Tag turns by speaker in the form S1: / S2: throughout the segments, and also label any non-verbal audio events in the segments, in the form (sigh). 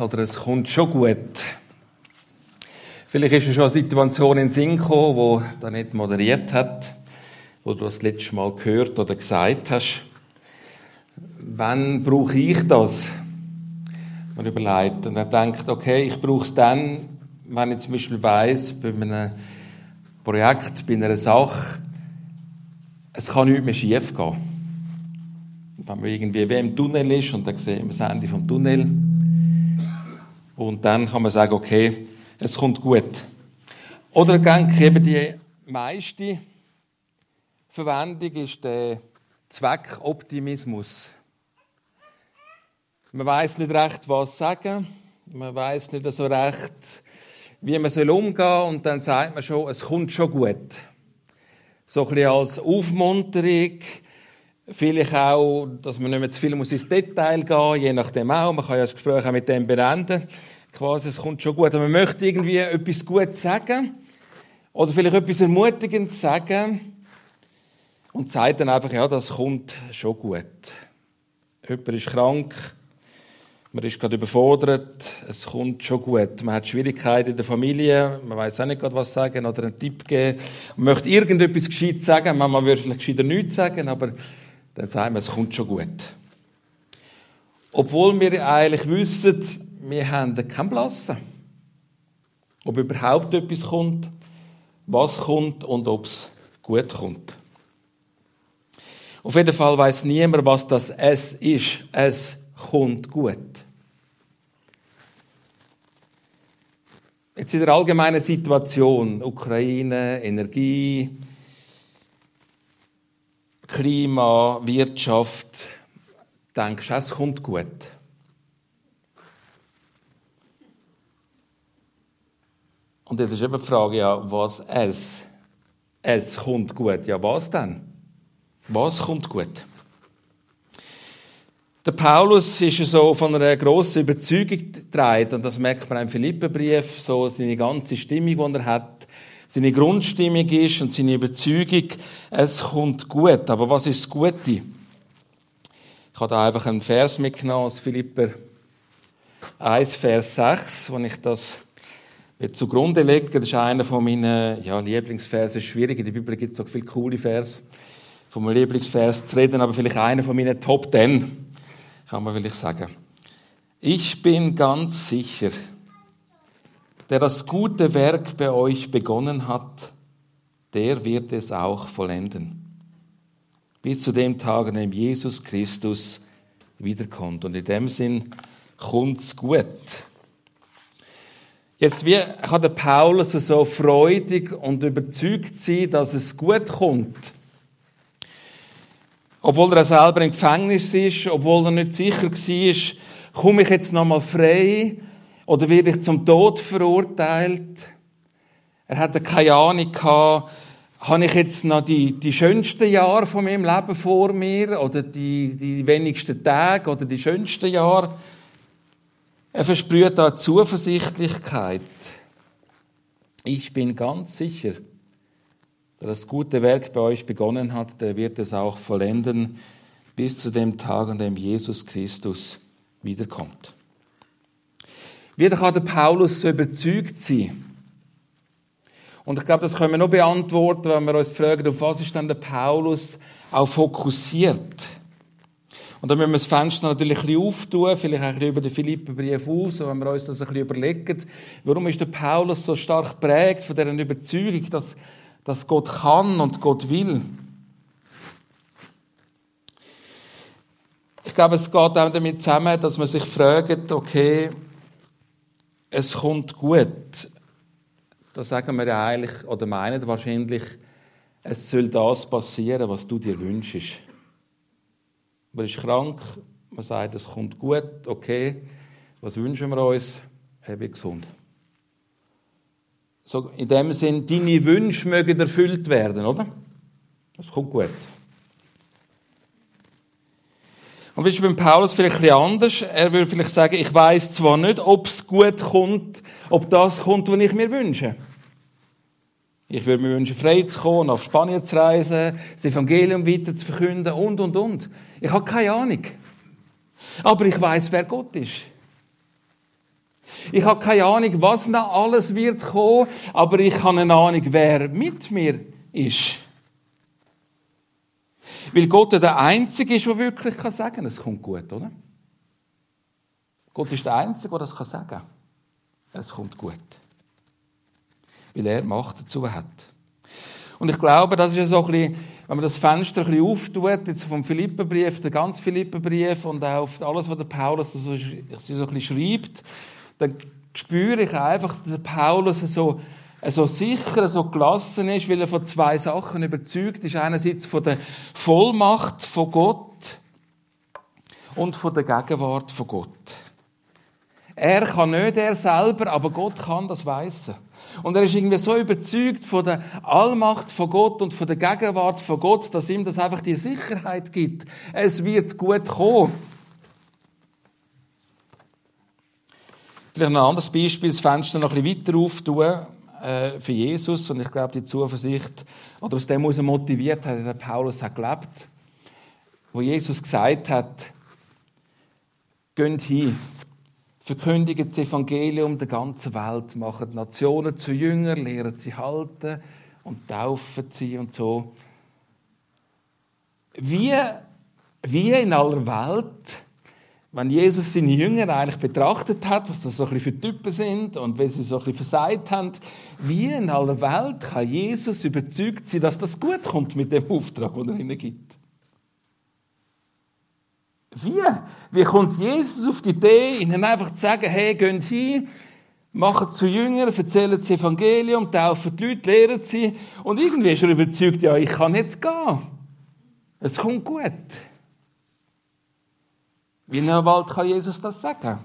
S1: Oder es kommt schon gut. Vielleicht ist schon eine Situation in Sinn gekommen, wo er nicht moderiert hat, wo du das letzte Mal gehört oder gesagt hast. Wann brauche ich das? Man überlegt und er denkt, okay, ich brauche es dann, wenn ich zum Beispiel weiss, bei einem Projekt, bei einer Sache, es kann nicht mehr schief gehen. Wenn man irgendwie wie im Tunnel ist und dann sehen wir das Ende vom Tunnel, und dann kann man sagen, okay, es kommt gut. Oder denke eben die meiste Verwendung ist der Zweckoptimismus. Man weiß nicht recht, was sagen. Man weiß nicht so recht, wie man soll umgehen und dann sagt man schon, es kommt schon gut. So ein bisschen als Aufmunterung, vielleicht auch, dass man nicht mehr zu viel muss ins Detail gehen, muss, je nachdem auch. Man kann ja das Gespräch auch mit dem beenden quasi, es kommt schon gut. Aber man möchte irgendwie etwas Gutes sagen oder vielleicht etwas Ermutigendes sagen und sagt dann einfach, ja, das kommt schon gut. Jemand ist krank, man ist gerade überfordert, es kommt schon gut. Man hat Schwierigkeiten in der Familie, man weiß auch nicht gerade was sagen oder einen Tipp geben. Man möchte irgendetwas gescheit sagen, man würde vielleicht gescheiter nichts sagen, aber dann sagt man, es kommt schon gut. Obwohl wir eigentlich wissen, wir haben keinen Blassen. Ob überhaupt etwas kommt, was kommt und ob es gut kommt. Auf jeden Fall weiß niemand, was das Es ist. Es kommt gut. Jetzt in der allgemeinen Situation, Ukraine, Energie, Klima, Wirtschaft, denkst du, es kommt gut. Und jetzt ist eben die Frage, ja, was es? Es kommt gut. Ja, was denn? Was kommt gut? Der Paulus ist so von einer grossen Überzeugung getragen, und das merkt man im Philipperbrief, so seine ganze Stimmung, die er hat, seine Grundstimmung ist und seine Überzeugung, es kommt gut. Aber was ist das Gute? Ich habe da einfach einen Vers mitgenommen aus Philipper 1, Vers 6, wo ich das zugrunde legen. Das ist einer von meinen ja, Lieblingsversen. Schwierig, in der Bibel gibt es so viele coole Vers. Von meinem Lieblingsvers zu reden, aber vielleicht einer von meinen Top Ten, kann man vielleicht sagen. Ich bin ganz sicher, der das gute Werk bei euch begonnen hat, der wird es auch vollenden. Bis zu dem Tag, an dem Jesus Christus wiederkommt. Und in dem Sinn kommt's gut. Jetzt, wie kann der Paulus so freudig und überzeugt sein, dass es gut kommt? Obwohl er selber im Gefängnis ist, obwohl er nicht sicher war, komme ich jetzt nochmal frei oder werde ich zum Tod verurteilt? Er hatte keine Ahnung gehabt, habe ich jetzt noch die, die schönsten Jahre von meinem Leben vor mir oder die, die wenigsten Tage oder die schönsten Jahre? Er versprüht da Zuversichtlichkeit. Ich bin ganz sicher, der das gute Werk bei euch begonnen hat, der wird es auch vollenden bis zu dem Tag, an dem Jesus Christus wiederkommt. Wie kann der Paulus so überzeugt sein? Und ich glaube, das können wir nur beantworten, wenn wir uns fragen, auf was ist denn der Paulus auch fokussiert? Und dann müssen wir das Fenster natürlich ein bisschen auftun, vielleicht ein bisschen über den Philippenbrief aus, wenn wir uns das ein bisschen überlegen. Warum ist der Paulus so stark prägt von dieser Überzeugung, dass, dass Gott kann und Gott will? Ich glaube, es geht auch damit zusammen, dass man sich fragt, okay, es kommt gut. Da sagen wir ja eigentlich, oder meinen wahrscheinlich, es soll das passieren, was du dir wünschst. Man ist krank, man sagt, es kommt gut, okay. Was wünschen wir uns? Wird gesund. So, in dem Sinn, deine Wünsche mögen erfüllt werden, oder? Das kommt gut. Und wie ist beim Paulus vielleicht ein bisschen anders? Er würde vielleicht sagen, ich weiß zwar nicht, ob es gut kommt, ob das kommt, was ich mir wünsche. Ich würde mir wünschen, frei zu kommen, nach Spanien zu reisen, das Evangelium weiter zu verkünden und, und, und. Ich habe keine Ahnung. Aber ich weiß, wer Gott ist. Ich habe keine Ahnung, was noch alles wird kommen, aber ich habe eine Ahnung, wer mit mir ist. Weil Gott der Einzige ist, der wirklich sagen kann, es kommt gut, oder? Gott ist der Einzige, der das sagen kann. Es kommt gut. Weil er Macht dazu hat. Und ich glaube, das ist ja so ein bisschen, wenn man das Fenster ein bisschen auftut, jetzt vom Philipperbrief, der ganze Philipperbrief und auch auf alles, was der Paulus so, so ein bisschen schreibt, dann spüre ich einfach, dass der Paulus so, so sicher, so gelassen ist, weil er von zwei Sachen überzeugt ist. Einerseits von der Vollmacht von Gott und von der Gegenwart von Gott. Er kann nicht er selber, aber Gott kann das weißen. Und er ist irgendwie so überzeugt von der Allmacht von Gott und von der Gegenwart von Gott, dass ihm das einfach die Sicherheit gibt. Es wird gut kommen. Vielleicht noch ein anderes Beispiel, das Fenster noch ein bisschen weiter auftun äh, für Jesus. Und ich glaube, die Zuversicht, oder aus dem, was er motiviert hat, der Paulus hat gelebt, wo Jesus gesagt hat, geht hin verkündigen das Evangelium der ganzen Welt, die Nationen zu Jüngern, lehren sie halten und taufen sie und so. Wie, wie in aller Welt, wenn Jesus seine Jünger eigentlich betrachtet hat, was das so ein bisschen für Typen sind und wenn sie so ein bisschen versagt haben, wie in aller Welt kann Jesus überzeugt sein, dass das gut kommt mit dem Auftrag, den er ihnen gibt? Wie? Wie kommt Jesus auf die Idee, ihnen einfach zu sagen, hey, geht hin, macht zu Jüngern, erzählen das Evangelium, taufen die Leute, lehren sie. Und irgendwie ist er überzeugt, ja, ich kann jetzt gehen. Es kommt gut. Wie in der Wald kann Jesus das sagen?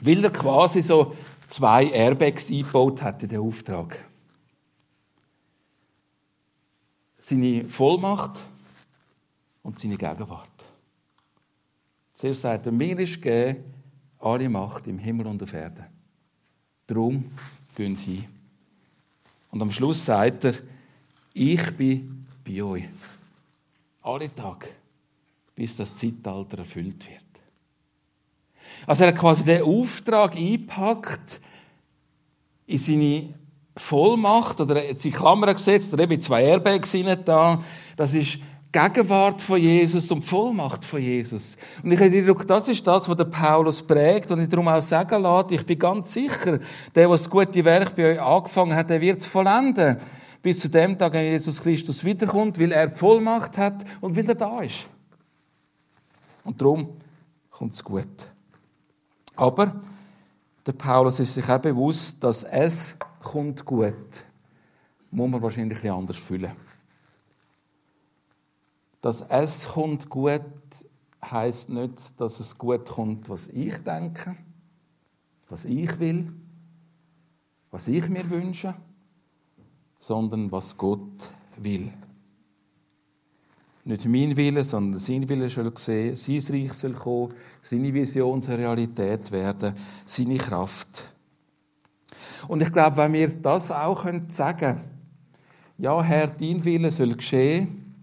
S1: Weil er quasi so zwei Airbags eingebaut hat in den Auftrag. Seine Vollmacht und seine Gegenwart. Zuerst sagt er, mir ist gegeben alle Macht im Himmel und auf Erden. Darum gehen hin. Und am Schluss sagt er, ich bin bei euch. Alle Tage, bis das Zeitalter erfüllt wird. Also er hat quasi den Auftrag eingepackt in seine Vollmacht, oder er hat sich Klammern gesetzt, oder eben zwei Airbags da. Das ist Gegenwart von Jesus und Vollmacht von Jesus. Und ich habe den Eindruck, das ist das, was der Paulus prägt und ich darum auch sagen lasse, ich bin ganz sicher, der, der das gute Werk bei euch angefangen hat, der wird es vollenden. Bis zu dem Tag, wenn Jesus Christus wiederkommt, weil er Vollmacht hat und weil er da ist. Und darum kommt es gut. Aber der Paulus ist sich auch bewusst, dass es kommt gut, muss man wahrscheinlich ein anders fühlen. Das Es kommt gut heißt nicht, dass es gut kommt, was ich denke, was ich will, was ich mir wünsche, sondern was Gott will. Nicht mein Wille, sondern sein Wille soll sehen, sein Reich soll kommen, seine Vision soll Realität werden, seine Kraft. Und ich glaube, wenn wir das auch sagen können, ja, Herr, dein Wille soll geschehen,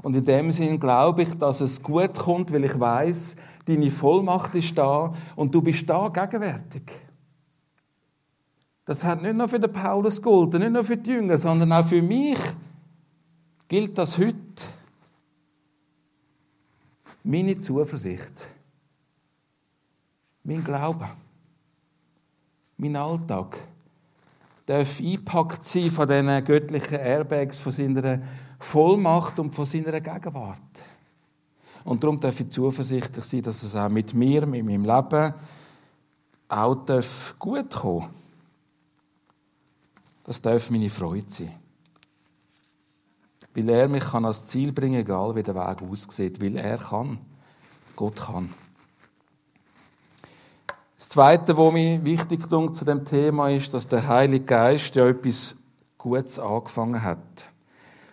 S1: und in dem Sinn glaube ich, dass es gut kommt, weil ich weiß, deine Vollmacht ist da und du bist da gegenwärtig. Das hat nicht nur für den Paulus gegolten, nicht nur für die Jünger, sondern auch für mich gilt das heute. Meine Zuversicht, mein Glaube, mein Alltag darf eingepackt sein von diesen göttlichen Airbags, von seiner Vollmacht und von seiner Gegenwart. Und darum darf ich zuversichtlich sein, dass es auch mit mir, mit meinem Leben, auch darf gut kommen Das darf meine Freude sein. Weil er mich kann ans Ziel bringen egal wie der Weg aussieht. Weil er kann. Gott kann. Das Zweite, was mir wichtig ist zu dem Thema ist, dass der Heilige Geist ja etwas Gutes angefangen hat.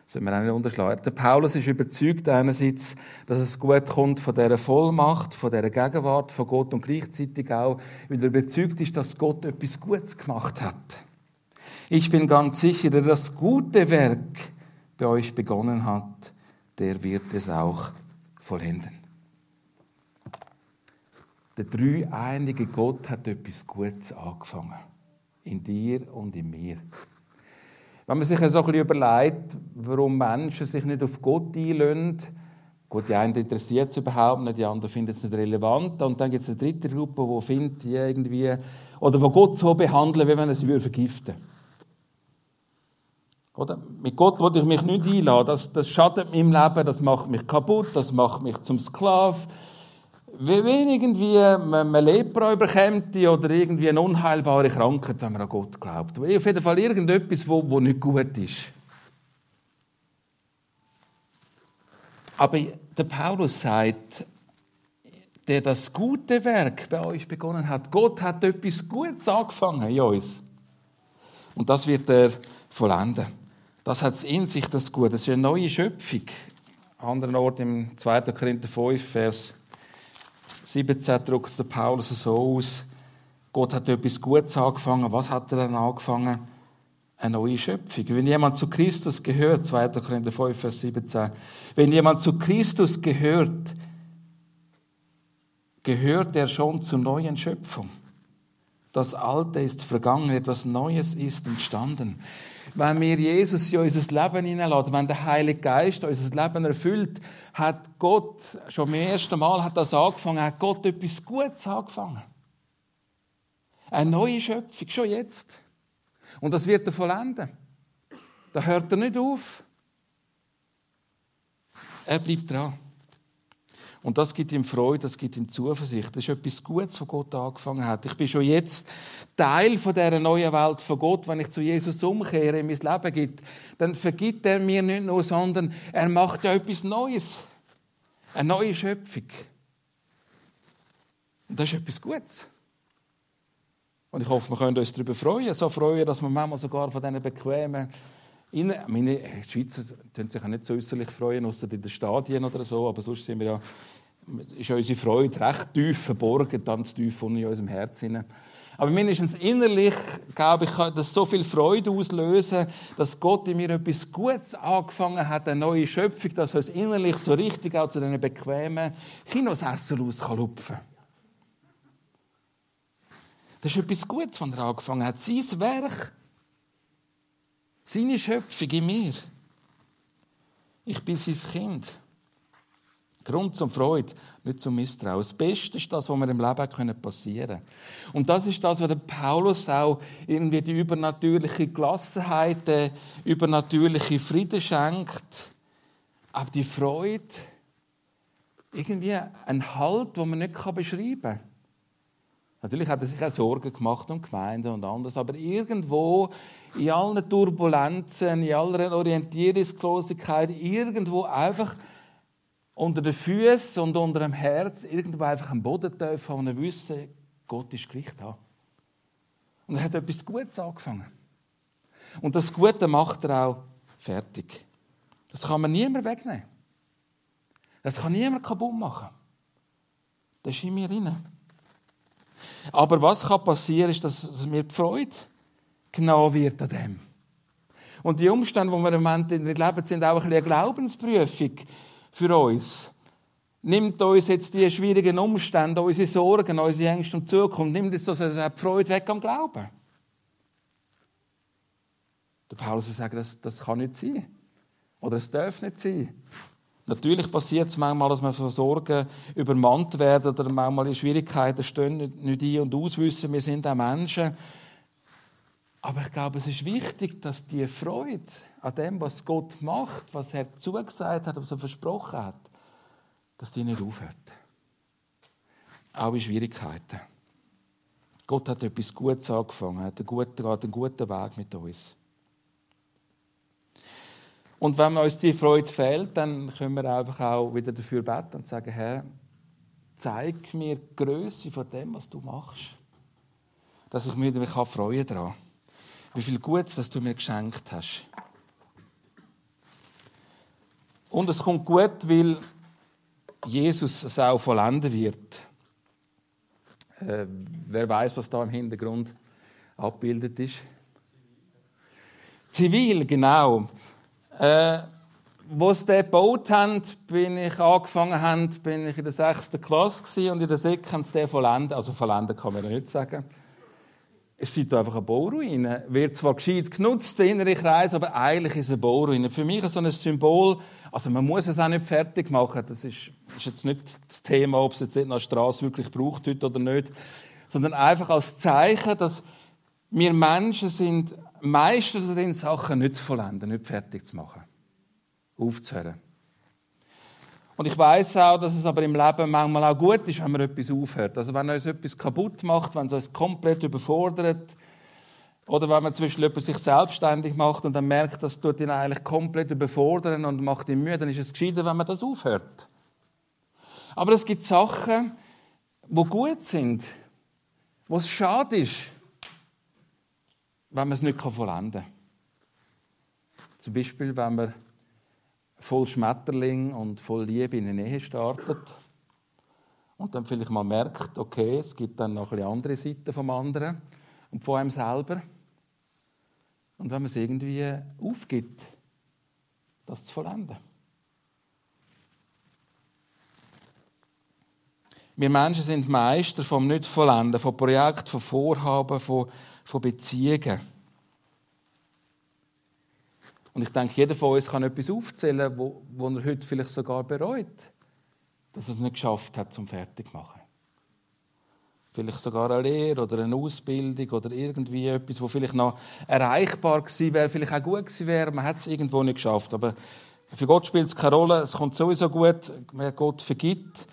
S1: Das sollen wir auch nicht unterschlagen. Der Paulus ist überzeugt einerseits, dass es gut kommt von dieser Vollmacht, von dieser Gegenwart von Gott und gleichzeitig auch, weil er überzeugt ist, dass Gott etwas Gutes gemacht hat. Ich bin ganz sicher, der das gute Werk bei euch begonnen hat, der wird es auch vollenden. Der dreieinige Gott hat etwas Gutes angefangen. In dir und in mir. Wenn man sich so ein bisschen überlegt, warum Menschen sich nicht auf Gott einlösen, Gut, die einen interessiert es überhaupt nicht, die anderen finden es nicht relevant. Und dann gibt es eine dritte Gruppe, die findet die irgendwie, oder wo Gott so behandeln, wie wenn er sie vergiften würde. Oder? Mit Gott wollte ich mich nicht einladen. Das, das schadet meinem Leben, das macht mich kaputt, das macht mich zum Sklav. Wie wenn irgendwie man Lepra überkommt oder irgendwie eine unheilbare Krankheit, wenn man an Gott glaubt. Auf jeden Fall irgendetwas, wo, wo nicht gut ist. Aber der Paulus sagt, der das gute Werk bei euch begonnen hat, Gott hat etwas Gutes angefangen in uns. Und das wird er vollenden. Das hat in sich, das Gute. Das ist eine neue Schöpfung. An anderen Ort im 2. Korinther 5, Vers 17 drückt der Paulus so aus. Gott hat etwas Gutes angefangen. Was hat er dann angefangen? Eine neue Schöpfung. Wenn jemand zu Christus gehört, 2. Korinther 5, Vers 17, wenn jemand zu Christus gehört, gehört er schon zur neuen Schöpfung. Das Alte ist vergangen, etwas Neues ist entstanden. Wenn wir Jesus in unser Leben hineinladen, wenn der Heilige Geist unser Leben erfüllt, hat Gott, schon zum ersten Mal hat das angefangen, hat Gott etwas Gutes angefangen. Eine neue Schöpfung, schon jetzt. Und das wird er vollenden. Da hört er nicht auf. Er bleibt dran. Und das gibt ihm Freude, das gibt ihm Zuversicht. Das ist etwas Gutes, was Gott angefangen hat. Ich bin schon jetzt Teil von dieser neuen Welt von Gott. Wenn ich zu Jesus umkehre, in mein Leben gibt, dann vergibt er mir nicht nur, sondern er macht ja etwas Neues. Eine neue Schöpfung. Und das ist etwas Gutes. Und ich hoffe, wir können uns darüber freuen. So freuen, dass wir manchmal sogar von diesen bequemen Innen, meine Schweizer tun sich ja nicht so äußerlich freuen, außer in den Stadien oder so, aber sonst sind wir ja, ist unsere Freude recht tief verborgen, ganz tief in unserem Herzen. Aber mindestens innerlich, glaube ich, kann das so viel Freude auslösen, dass Gott in mir etwas Gutes angefangen hat, eine neue Schöpfung, dass uns innerlich so richtig auch zu diesen bequemen Kinosessel auslupfen kann. Das ist etwas Gutes, was er angefangen hat. Sein Werk seine Schöpfung in mir. Ich bin sein Kind. Grund zum Freude, nicht zum Misstrauen. Das Beste ist das, was mir im Leben passieren können. Und das ist das, was Paulus auch irgendwie die übernatürliche Gelassenheit, den übernatürliche Frieden schenkt. Aber die Freude, irgendwie ein Halt, den man nicht beschreiben kann. Natürlich hat er sich auch Sorgen gemacht um Gemeinden und anderes, aber irgendwo in allen Turbulenzen, in aller Orientierungslosigkeit, irgendwo einfach unter den Füßen und unter dem Herz, irgendwo einfach einen Boden tief haben und wissen, Gott ist Gericht da. Und er hat etwas Gutes angefangen. Und das Gute macht er auch fertig. Das kann man niemand wegnehmen. Das kann niemand kaputt machen. Das ist in mir drin. Aber was kann passieren, ist, dass mir die Freude genommen wird an dem. Und die Umstände, die wir im Moment in leben, sind auch ein eine Glaubensprüfung für uns. Nimmt uns jetzt die schwierigen Umstände, unsere Sorgen, unsere Ängste die Zukunft, nimmt jetzt also die Freude weg am Glauben. Der Paulus sagt, das, das kann nicht sein. Oder es darf nicht sein. Natürlich passiert es manchmal, dass wir von Sorgen übermannt werden oder manchmal in Schwierigkeiten stehen, nicht ein- und auswissen. Wir sind auch Menschen. Aber ich glaube, es ist wichtig, dass die Freude an dem, was Gott macht, was er zugesagt hat, was er versprochen hat, dass die nicht aufhört. Auch in Schwierigkeiten. Gott hat etwas Gutes angefangen, hat einen guten, einen guten Weg mit uns. Und wenn uns die Freude fehlt, dann können wir einfach auch wieder dafür beten und sagen, Herr, zeig mir die Größe von dem, was du machst. Dass ich mich daran freuen kann. Wie viel Gutes, das du mir geschenkt hast. Und es kommt gut, weil Jesus es auch vollenden wird. Äh, wer weiß, was da im Hintergrund abgebildet ist? Zivil, genau. Äh, wo sie den gebaut haben, bin ich angefangen haben, bin ich in der sechsten Klasse und in der Sek haben sie den vollendet. Also vollendet kann man ja nicht sagen. Es ist einfach eine Bauruine. Wird zwar gescheit genutzt, der innere Kreis, aber eigentlich ist es eine Bauruine. Für mich ist so ein Symbol, also man muss es auch nicht fertig machen. Das ist, ist jetzt nicht das Thema, ob es jetzt eine Straße wirklich braucht heute oder nicht. Sondern einfach als Zeichen, dass wir Menschen sind Meister darin, Sachen nicht zu vollenden, nicht fertig zu machen. Aufzuhören. Und ich weiß auch, dass es aber im Leben manchmal auch gut ist, wenn man etwas aufhört. Also wenn uns etwas kaputt macht, wenn es uns komplett überfordert, oder wenn man zwischen sich selbstständig macht und dann merkt, das tut ihn eigentlich komplett überfordern und macht ihn müde, dann ist es gescheiter, wenn man das aufhört. Aber es gibt Sachen, wo gut sind, wo es schade ist, wenn man es nicht vollenden kann. Zum Beispiel, wenn man voll Schmetterling und voll Liebe in eine Ehe startet und dann vielleicht mal merkt, okay, es gibt dann noch eine andere Seite vom anderen und von einem selber. Und wenn man es irgendwie aufgibt, das zu vollenden. Wir Menschen sind Meister vom Nicht-Vollenden, von Projekten, von Vorhaben, von, von Beziehungen. Und ich denke, jeder von uns kann etwas aufzählen, wo, wo er heute vielleicht sogar bereut, dass er es nicht geschafft hat, zum Fertigmachen. Vielleicht sogar eine Lehre oder eine Ausbildung oder irgendwie etwas, wo vielleicht noch erreichbar gewesen wäre, vielleicht auch gut gewesen wäre, man hat es irgendwo nicht geschafft. Aber für Gott spielt es keine Rolle, es kommt sowieso gut, wer Gott vergibt.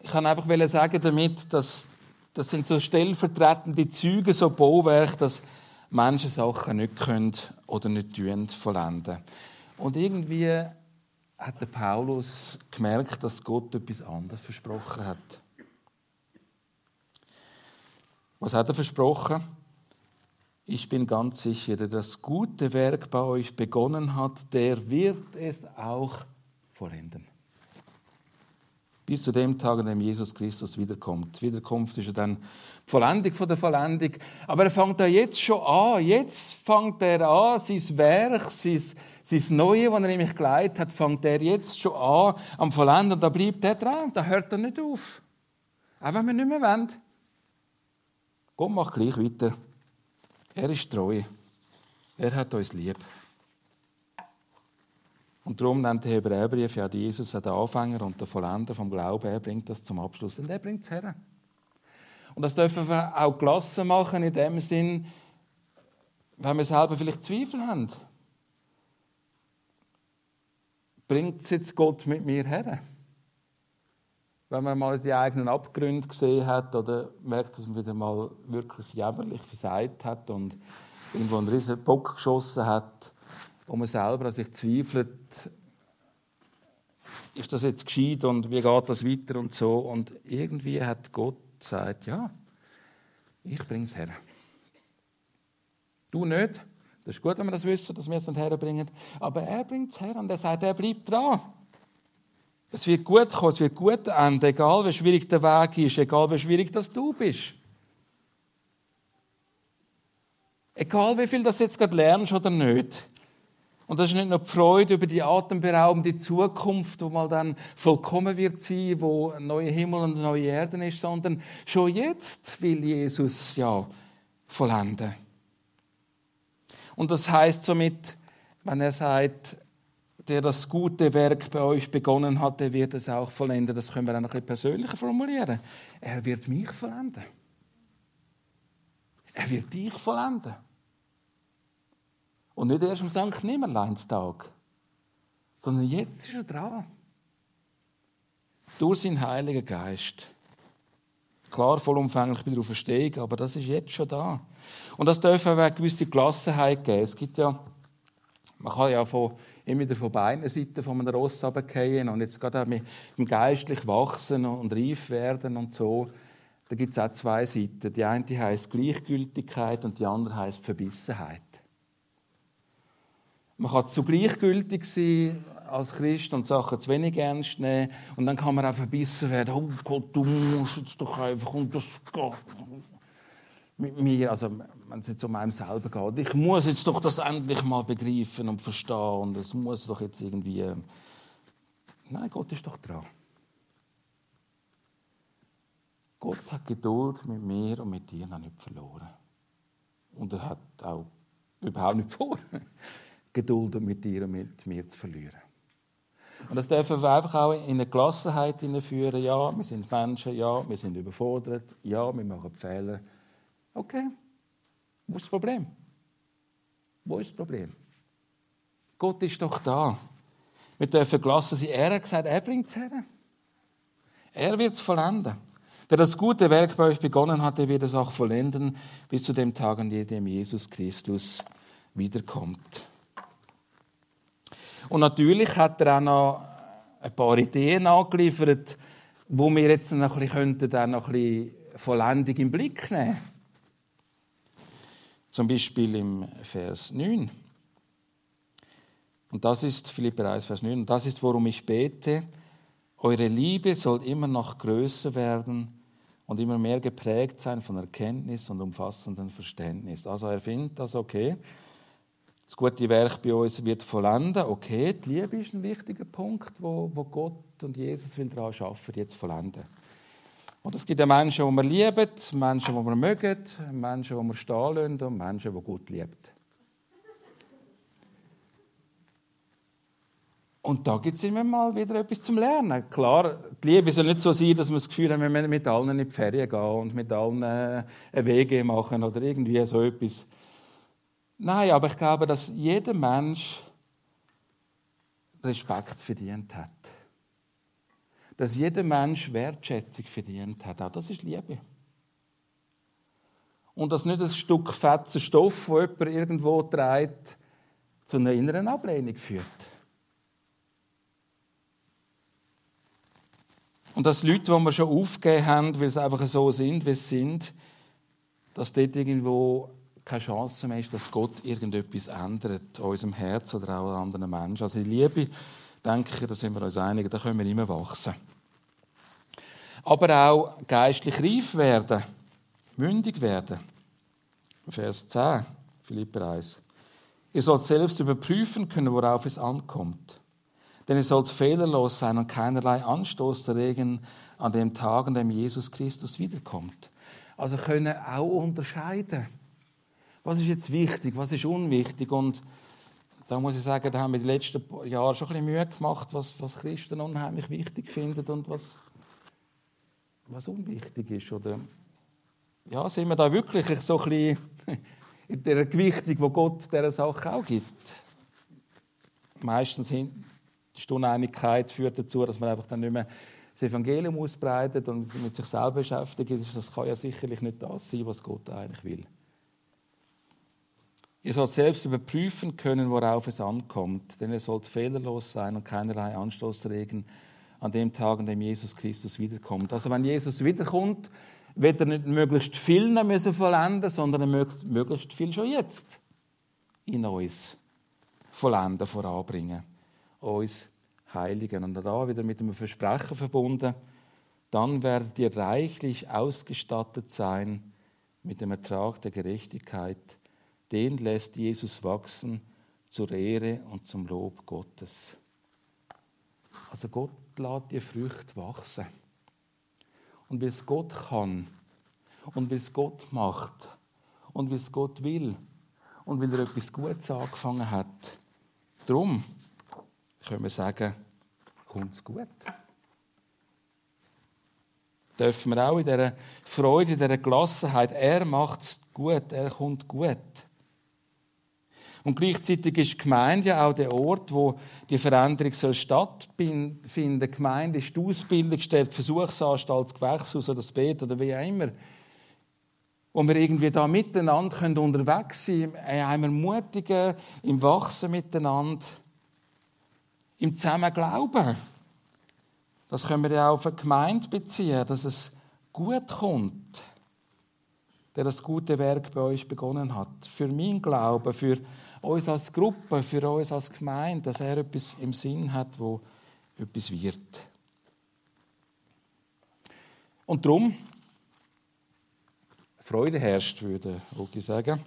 S1: Ich kann einfach sagen damit, dass das sind so stellvertretende Züge, so Bauwerke, dass Menschen Sachen nicht können oder nicht tun, vollenden. Und irgendwie hat der Paulus gemerkt, dass Gott etwas anderes versprochen hat. Was hat er versprochen? Ich bin ganz sicher, der das gute Werk bei euch begonnen hat, der wird es auch vollenden. Bis zu dem Tag, an dem Jesus Christus wiederkommt. Wiederkunft ist ja dann die Vollendung von der Vollendung. Aber er fängt da jetzt schon an. Jetzt fängt er an, sein Werk, sein, sein Neue, das er nämlich geleitet hat, fängt er jetzt schon an am Vollenden. Und da bleibt er dran. Da hört er nicht auf. Auch wenn wir nicht mehr wollen. Gott macht gleich weiter. Er ist treu. Er hat uns lieb. Und darum nennt der Hebräerbrief ja Jesus den Anfänger und der Vollender vom Glauben. Er bringt das zum Abschluss und er bringt es her. Und das dürfen wir auch gelassen machen, in dem Sinn, wenn wir selber vielleicht Zweifel haben. Bringt es jetzt Gott mit mir her? Wenn man mal die eigenen Abgründe gesehen hat oder merkt, dass man wieder mal wirklich jämmerlich versagt hat und irgendwo einen riesen Bock geschossen hat, wo man selber an sich zweifelt, ist das jetzt gescheit und wie geht das weiter und so. Und irgendwie hat Gott gesagt, ja, ich bringe es her. Du nicht. Das ist gut, wenn wir das wissen, dass wir es nicht herbringen. Aber er bringt es her und er sagt, er bleibt dran. Es wird gut kommen, es wird gut enden, egal wie schwierig der Weg ist, egal wie schwierig das du bist. Egal wie viel das jetzt gerade lernst oder nicht. Und das ist nicht nur die Freude über die atemberaubende Zukunft, wo mal dann vollkommen wird sein, wo ein neuer Himmel und eine neue Erde ist, sondern schon jetzt will Jesus ja vollenden. Und das heißt somit, wenn er sagt, der das gute Werk bei euch begonnen hat, der wird es auch vollenden. Das können wir noch ein bisschen persönlicher formulieren. Er wird mich vollenden. Er wird dich vollenden. Und nicht erst am St. Nimmerleinstag, sondern jetzt ist er dran. Durch seinen Heiligen Geist. Klar, vollumfänglich bei der Auferstehung, aber das ist jetzt schon da. Und das dürfen wir eine gewisse Gelassenheit geben. Es gibt ja, man kann ja von, immer wieder von beiden Seiten von einem Ross runterfallen und jetzt gerade auch mit dem geistlich wachsen und reif werden und so. Da gibt es auch zwei Seiten. Die eine heißt Gleichgültigkeit und die andere heißt Verbissenheit. Man kann zu gleichgültig sein als Christ und Sachen zu wenig ernst nehmen. Und dann kann man auch verbissen werden. Oh Gott, du musst jetzt doch einfach und das geht. mit mir, also wenn es jetzt um einem selber geht, ich muss jetzt doch das endlich mal begreifen und verstehen und es muss doch jetzt irgendwie... Nein, Gott ist doch dran. Gott hat Geduld mit mir und mit dir noch nicht verloren. Und er hat auch überhaupt nicht vor, Geduld mit dir und mit mir zu verlieren. Und das dürfen wir einfach auch in eine Gelassenheit hineinführen. Ja, wir sind Menschen, ja, wir sind überfordert, ja, wir machen Fehler. Okay, wo ist das Problem? Wo ist das Problem? Gott ist doch da. Wir dürfen gelassen sein. Er hat gesagt, er bringt es her. Er wird es vollenden. Wer das gute Werk bei euch begonnen hat, der wird es auch vollenden, bis zu dem Tag, an dem Jesus Christus wiederkommt. Und natürlich hat er auch noch ein paar Ideen angeliefert, wo wir jetzt noch ein bisschen, dann noch ein bisschen Vollendung im Blick nehmen Zum Beispiel im Vers 9. Und das ist Philipper 1, Vers 9. Und das ist, worum ich bete. Eure Liebe soll immer noch größer werden und immer mehr geprägt sein von Erkenntnis und umfassendem Verständnis. Also er findet das okay. Das gute Werk bei uns wird vollenden. Okay, die Liebe ist ein wichtiger Punkt, wo, wo Gott und Jesus daran arbeiten, jetzt vollenden. Und es gibt ja Menschen, die wir lieben, Menschen, die wir mögen, Menschen, die wir stehen lassen und Menschen, die Gott liebt. Und da gibt es immer mal wieder etwas zum Lernen. Klar, die Liebe soll nicht so sein, dass wir das Gefühl haben, wir müssen mit allen in die Ferien gehen und mit allen äh, eine Wege machen oder irgendwie so etwas. Nein, aber ich glaube, dass jeder Mensch Respekt verdient hat. Dass jeder Mensch Wertschätzung verdient hat. Auch das ist Liebe. Und dass nicht ein Stück fetzen Stoff, das jemand irgendwo trägt, zu einer inneren Ablehnung führt. Und dass Leute, die wir schon aufgegeben haben, weil sie einfach so sind, wie sie sind, dass dort irgendwo keine Chance mehr ist, dass Gott irgendetwas ändert an unserem Herz oder auch an anderen Menschen. Also die Liebe, denke ich, da sind wir uns einig, da können wir immer wachsen. Aber auch geistlich reif werden, mündig werden. Vers 10, Philipper 1. Ihr sollt selbst überprüfen können, worauf es ankommt. Denn ihr sollt fehlerlos sein und keinerlei Anstoß erregen an dem Tag, an dem Jesus Christus wiederkommt. Also können auch unterscheiden. Was ist jetzt wichtig, was ist unwichtig? Und da muss ich sagen, da haben wir die letzten Jahre schon ein bisschen Mühe gemacht, was, was Christen unheimlich wichtig finden und was, was unwichtig ist. Oder ja, sind wir da wirklich so ein bisschen (laughs) in der Gewichtung, die Gott dieser Sache auch gibt? Meistens hin, die Uneinigkeit führt dazu, dass man einfach dann nicht mehr das Evangelium ausbreitet und mit sich selber beschäftigt. Das kann ja sicherlich nicht das sein, was Gott eigentlich will. Ihr sollt selbst überprüfen können, worauf es ankommt, denn ihr sollt fehlerlos sein und keinerlei Anstoß regen an dem Tag, an dem Jesus Christus wiederkommt. Also wenn Jesus wiederkommt, wird er nicht möglichst viel noch müssen vollenden, sondern er möglichst viel schon jetzt in uns vollenden, voranbringen uns heiligen. Und da wieder mit einem Versprechen verbunden, dann werdet ihr reichlich ausgestattet sein mit dem Ertrag der Gerechtigkeit. Den lässt Jesus wachsen zur Ehre und zum Lob Gottes. Also Gott lässt die Früchte wachsen. Und wie es Gott kann und wie es Gott macht und wie es Gott will und weil er etwas Gutes angefangen hat. Darum können wir sagen, kommt es gut. Dürfen wir auch in dieser Freude, in dieser Gelassenheit, er macht es gut, er kommt gut. Und gleichzeitig ist die Gemeinde ja auch der Ort, wo die Veränderung stattfinden soll. Die Gemeinde ist die Ausbildungsstelle, die Versuchsanstalt, das Gewächshaus oder das Bett oder wie auch immer. Wo wir irgendwie da miteinander unterwegs sein können, einmal ermutigen, im Wachsen miteinander im Zusammen glauben. Das können wir ja auf eine Gemeinde beziehen, dass es gut kommt, der das gute Werk bei euch begonnen hat. Für mein Glauben, für uns als Gruppe, für uns als Gemeinde, dass er etwas im Sinn hat, wo etwas wird. Und darum Freude herrscht, würde Ogi sagen.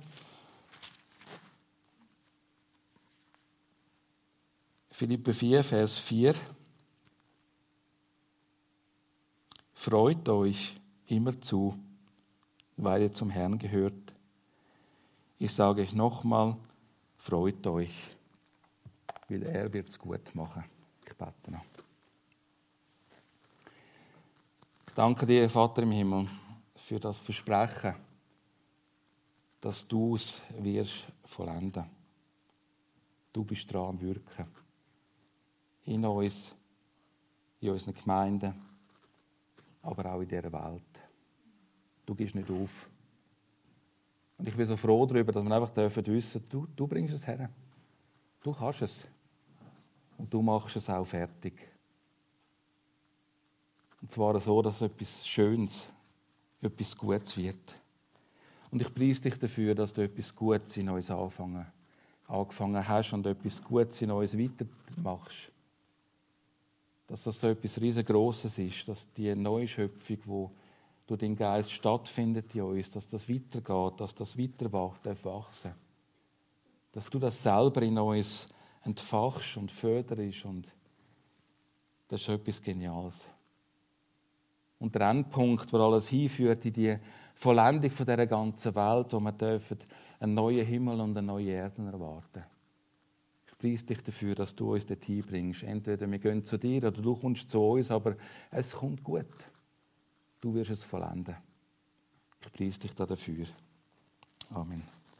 S1: Philippe 4, Vers 4. Freut euch immer zu, weil ihr zum Herrn gehört. Ich sage euch nochmal, freut euch, weil er wird es gut machen. Ich bete noch. Danke dir, Vater im Himmel, für das Versprechen, dass du es wirst vollenden. Du bist dran am Wirken. In uns, in unseren Gemeinden, aber auch in dieser Welt. Du gehst nicht auf. Und ich bin so froh darüber, dass wir einfach dürfen wissen, du, du bringst es her. Du kannst es. Und du machst es auch fertig. Und zwar so, dass etwas Schönes, etwas Gutes wird. Und ich preise dich dafür, dass du etwas Gutes in uns anfangen, angefangen hast und etwas Gutes in uns weitermachst. Dass das so etwas riesengroßes ist, dass die Neuschöpfung, wo durch den Geist stattfindet in uns, dass das weitergeht, dass das weiter wachsen Dass du das selber in uns entfachst und förderst und das ist etwas Geniales. Und der Endpunkt, wo alles hinführt, in die Vollendung von dieser ganzen Welt, wo wir dürfen einen neuen Himmel und eine neue Erde erwarten. Ich preise dich dafür, dass du uns dorthin bringst. Entweder wir gehen zu dir oder du kommst zu uns, aber es kommt gut. Du wirst es vollenden. Ich preise dich dafür. Amen.